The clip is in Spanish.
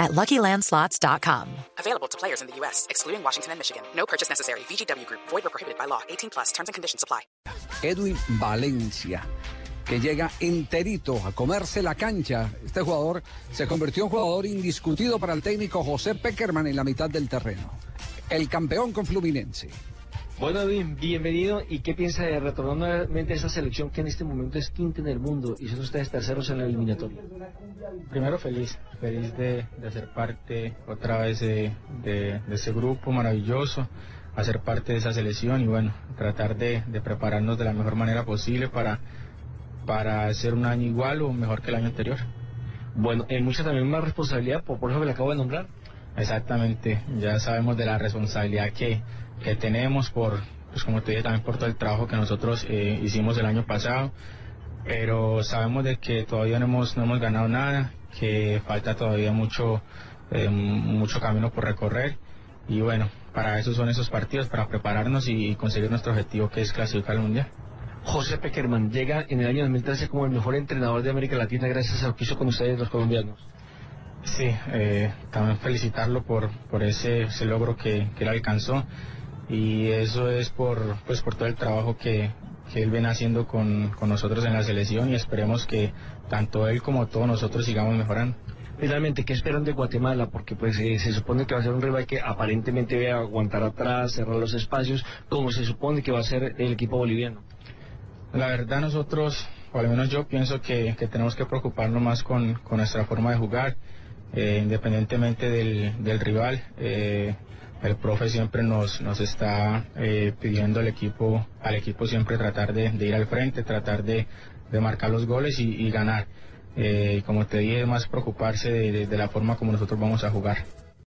at LuckyLandSlots.com. Available to players in the U.S., excluding Washington and Michigan. No purchase necessary. VGW Group. Void or prohibited by law. 18 plus. Terms and conditions apply. Edwin Valencia, que llega enterito a comerse la cancha. Este jugador se convirtió en jugador indiscutido para el técnico José Peckerman en la mitad del terreno. El campeón con Fluminense. Bueno, bien, bienvenido. ¿Y qué piensa de retornar nuevamente a esa selección que en este momento es quinta en el mundo y son ustedes terceros en la eliminatoria? Primero feliz, feliz de, de ser parte otra vez de, de, de, ese grupo maravilloso, hacer parte de esa selección y bueno, tratar de, de prepararnos de la mejor manera posible para, para hacer un año igual o mejor que el año anterior. Bueno, hay mucha también más responsabilidad, por, por eso que le acabo de nombrar. Exactamente, ya sabemos de la responsabilidad que, que tenemos por, pues como te dije, también por todo el trabajo que nosotros eh, hicimos el año pasado, pero sabemos de que todavía no hemos, no hemos ganado nada, que falta todavía mucho, eh, mucho camino por recorrer y bueno, para eso son esos partidos, para prepararnos y conseguir nuestro objetivo que es clasificar al Mundial. José Peckerman llega en el año 2013 como el mejor entrenador de América Latina gracias a lo que hizo con ustedes los colombianos. Sí, eh, también felicitarlo por, por ese, ese logro que, que, él alcanzó y eso es por, pues, por todo el trabajo que, que él viene haciendo con, con, nosotros en la selección y esperemos que tanto él como todos nosotros sigamos mejorando. Finalmente, ¿qué esperan de Guatemala? Porque pues eh, se supone que va a ser un rival que aparentemente va a aguantar atrás, cerrar los espacios, como se supone que va a ser el equipo boliviano. La verdad nosotros, o al menos yo pienso que, que tenemos que preocuparnos más con, con nuestra forma de jugar. Eh, independientemente del, del rival. Eh, el profe siempre nos, nos está eh, pidiendo al equipo, al equipo siempre tratar de, ir al frente, tratar de, de marcar los goles y, y ganar. como te dije, más preocuparse de la forma como nosotros vamos a jugar.